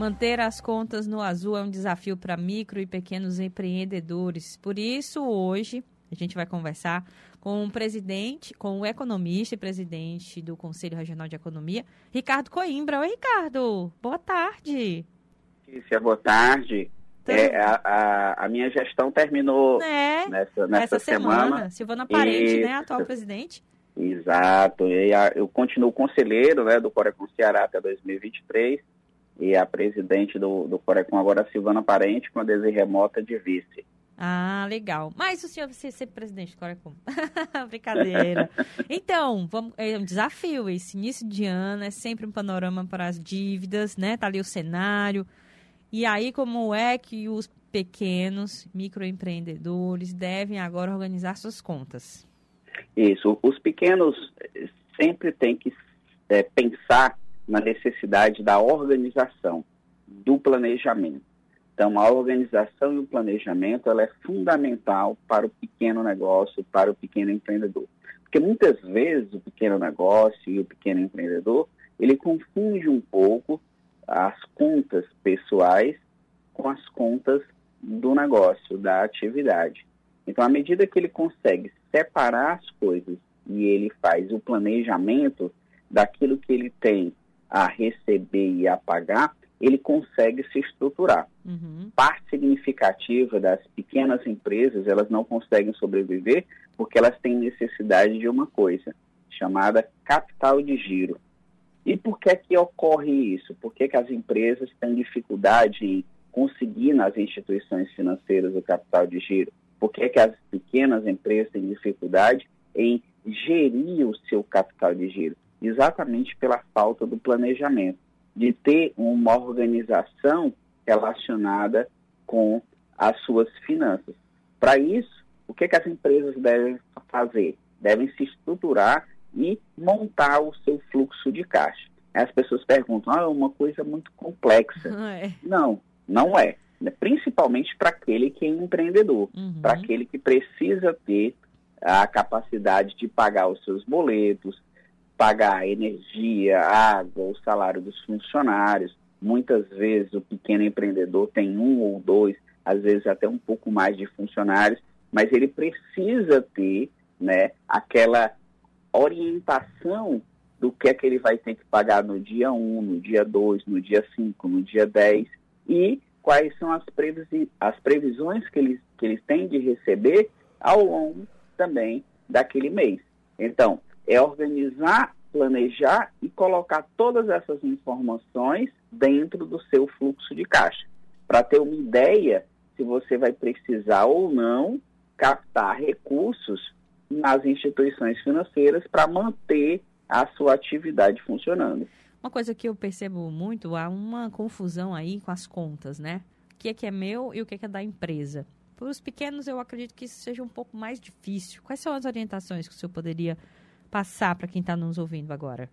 Manter as contas no azul é um desafio para micro e pequenos empreendedores. Por isso, hoje, a gente vai conversar com o presidente, com o economista e presidente do Conselho Regional de Economia, Ricardo Coimbra. Oi, Ricardo. Boa tarde. Letícia, boa tarde. É, a, a, a, minha gestão terminou é, nessa, nessa semana. semana. Silvana Parente, e... né, atual presidente. Exato. E a, eu continuo conselheiro né, do Corecon Ceará até 2023 e a presidente do, do Corecon agora, Silvana Parente, com a desejo remota de vice. Ah, legal. Mas o senhor vai ser presidente do Corecon. Brincadeira. Então, vamos, é um desafio esse início de ano, é sempre um panorama para as dívidas, né? Tá ali o cenário. E aí, como é que os pequenos microempreendedores devem agora organizar suas contas? Isso. Os pequenos sempre têm que é, pensar na necessidade da organização, do planejamento. Então, a organização e o planejamento ela é fundamental para o pequeno negócio, para o pequeno empreendedor. Porque muitas vezes o pequeno negócio e o pequeno empreendedor, ele confunde um pouco as contas pessoais com as contas do negócio, da atividade. Então, à medida que ele consegue separar as coisas e ele faz o planejamento daquilo que ele tem a receber e a pagar, ele consegue se estruturar. Uhum. Parte significativa das pequenas empresas, elas não conseguem sobreviver porque elas têm necessidade de uma coisa, chamada capital de giro. E por que que ocorre isso? Por que, que as empresas têm dificuldade em conseguir nas instituições financeiras o capital de giro? Por que, que as pequenas empresas têm dificuldade em gerir o seu capital de giro? Exatamente pela falta do planejamento de ter uma organização relacionada com as suas finanças. Para isso, o que, que as empresas devem fazer? Devem se estruturar e montar o seu fluxo de caixa. As pessoas perguntam, ah, é uma coisa muito complexa. É. Não, não é. Principalmente para aquele que é empreendedor, uhum. para aquele que precisa ter a capacidade de pagar os seus boletos, pagar energia, água, o salário dos funcionários. Muitas vezes o pequeno empreendedor tem um ou dois, às vezes até um pouco mais de funcionários, mas ele precisa ter né, aquela orientação do que é que ele vai ter que pagar no dia 1, no dia 2, no dia 5, no dia 10 e quais são as, previsi as previsões que eles, que eles têm de receber ao longo também daquele mês. Então, é organizar, planejar e colocar todas essas informações dentro do seu fluxo de caixa, para ter uma ideia se você vai precisar ou não captar recursos nas instituições financeiras para manter a sua atividade funcionando. Uma coisa que eu percebo muito, há uma confusão aí com as contas, né? O que é que é meu e o que é que é da empresa. Para os pequenos, eu acredito que isso seja um pouco mais difícil. Quais são as orientações que o senhor poderia passar para quem está nos ouvindo agora?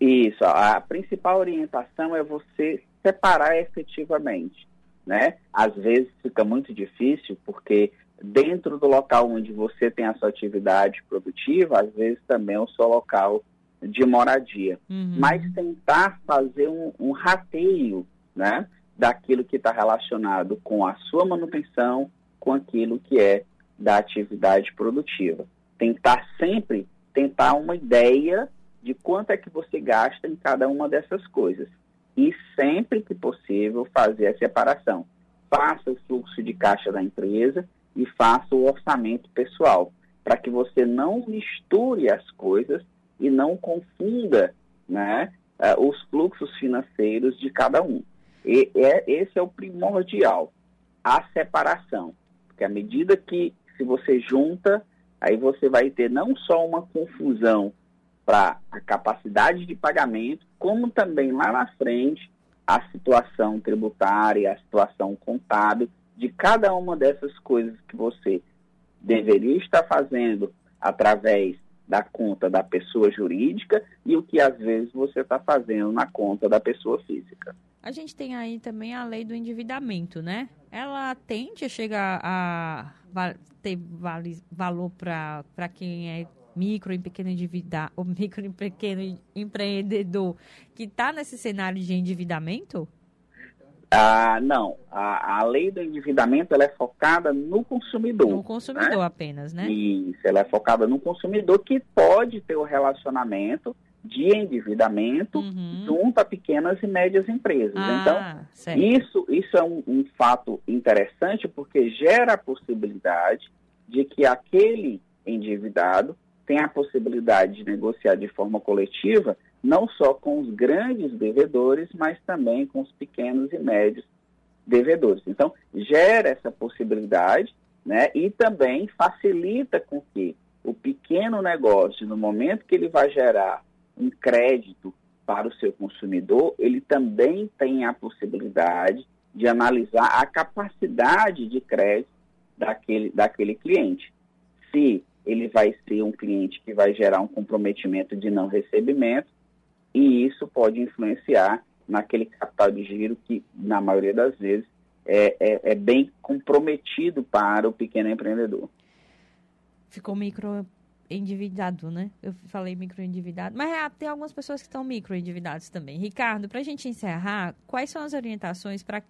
Isso, a principal orientação é você separar efetivamente, né? Às vezes fica muito difícil porque dentro do local onde você tem a sua atividade produtiva, às vezes também é o seu local de moradia. Uhum. Mas tentar fazer um, um rateio, né? Daquilo que está relacionado com a sua manutenção, com aquilo que é da atividade produtiva. Tentar sempre tentar uma ideia de quanto é que você gasta em cada uma dessas coisas. E sempre que possível fazer a separação. Faça o fluxo de caixa da empresa e faça o orçamento pessoal, para que você não misture as coisas e não confunda né, uh, os fluxos financeiros de cada um. E é, esse é o primordial, a separação. Porque à medida que se você junta aí você vai ter não só uma confusão para a capacidade de pagamento, como também lá na frente a situação tributária, a situação contábil de cada uma dessas coisas que você deveria estar fazendo através da conta da pessoa jurídica e o que às vezes você está fazendo na conta da pessoa física. A gente tem aí também a lei do endividamento, né? Ela tende a chegar a ter valor para quem é micro e pequeno endividado, ou micro e pequeno empreendedor que está nesse cenário de endividamento? Ah, não. A, a lei do endividamento ela é focada no consumidor. No consumidor né? apenas, né? Isso, ela é focada no consumidor que pode ter o relacionamento de endividamento uhum. junto a pequenas e médias empresas. Ah, então, certo. isso, isso é um, um fato interessante porque gera a possibilidade de que aquele endividado tenha a possibilidade de negociar de forma coletiva não só com os grandes devedores, mas também com os pequenos e médios devedores. Então, gera essa possibilidade né, e também facilita com que o pequeno negócio, no momento que ele vai gerar um crédito para o seu consumidor, ele também tem a possibilidade de analisar a capacidade de crédito daquele, daquele cliente. Se ele vai ser um cliente que vai gerar um comprometimento de não recebimento, e isso pode influenciar naquele capital de giro que, na maioria das vezes, é, é, é bem comprometido para o pequeno empreendedor. Ficou micro endividado, né? Eu falei microendividado, mas é, tem algumas pessoas que estão microendividadas também. Ricardo, para a gente encerrar, quais são as orientações para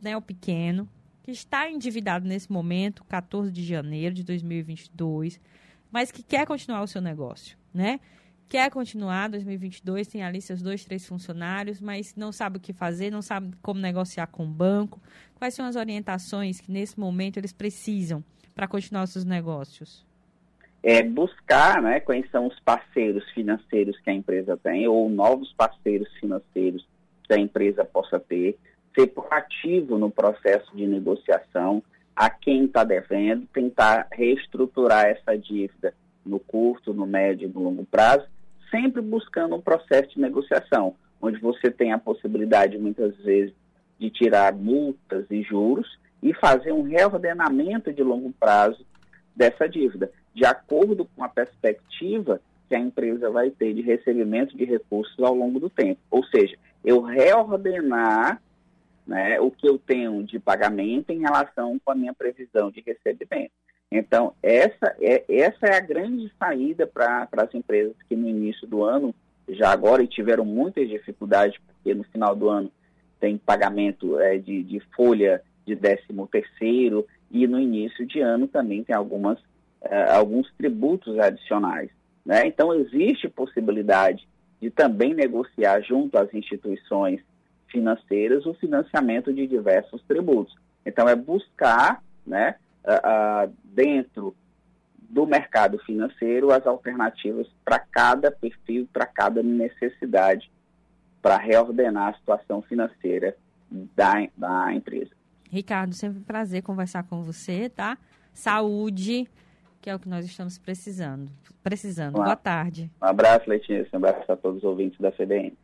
né, o pequeno que está endividado nesse momento, 14 de janeiro de 2022, mas que quer continuar o seu negócio, né? quer continuar 2022, tem ali seus dois, três funcionários, mas não sabe o que fazer, não sabe como negociar com o banco. Quais são as orientações que nesse momento eles precisam para continuar os seus negócios? É buscar né, quais são os parceiros financeiros que a empresa tem ou novos parceiros financeiros que a empresa possa ter, ser proativo no processo de negociação, a quem está devendo, tentar reestruturar essa dívida no curto, no médio e no longo prazo sempre buscando um processo de negociação, onde você tem a possibilidade, muitas vezes, de tirar multas e juros e fazer um reordenamento de longo prazo dessa dívida, de acordo com a perspectiva que a empresa vai ter de recebimento de recursos ao longo do tempo. Ou seja, eu reordenar né, o que eu tenho de pagamento em relação com a minha previsão de recebimento. Então, essa é, essa é a grande saída para as empresas que no início do ano, já agora, tiveram muitas dificuldades, porque no final do ano tem pagamento é, de, de folha de 13 terceiro e no início de ano também tem algumas, é, alguns tributos adicionais. Né? Então, existe possibilidade de também negociar junto às instituições financeiras o financiamento de diversos tributos. Então, é buscar né, dentro do mercado financeiro as alternativas para cada perfil, para cada necessidade, para reordenar a situação financeira da, da empresa. Ricardo, sempre um prazer conversar com você, tá? Saúde, que é o que nós estamos precisando. Precisando. Um, Boa tarde. Um abraço, Letícia. Um abraço a todos os ouvintes da CBN.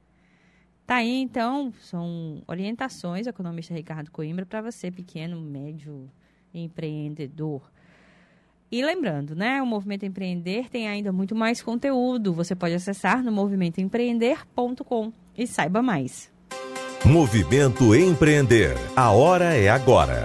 Tá aí, então, são orientações do economista Ricardo Coimbra para você, pequeno, médio empreendedor. E lembrando, né, o Movimento Empreender tem ainda muito mais conteúdo. Você pode acessar no movimentoempreender.com e saiba mais. Movimento Empreender. A hora é agora.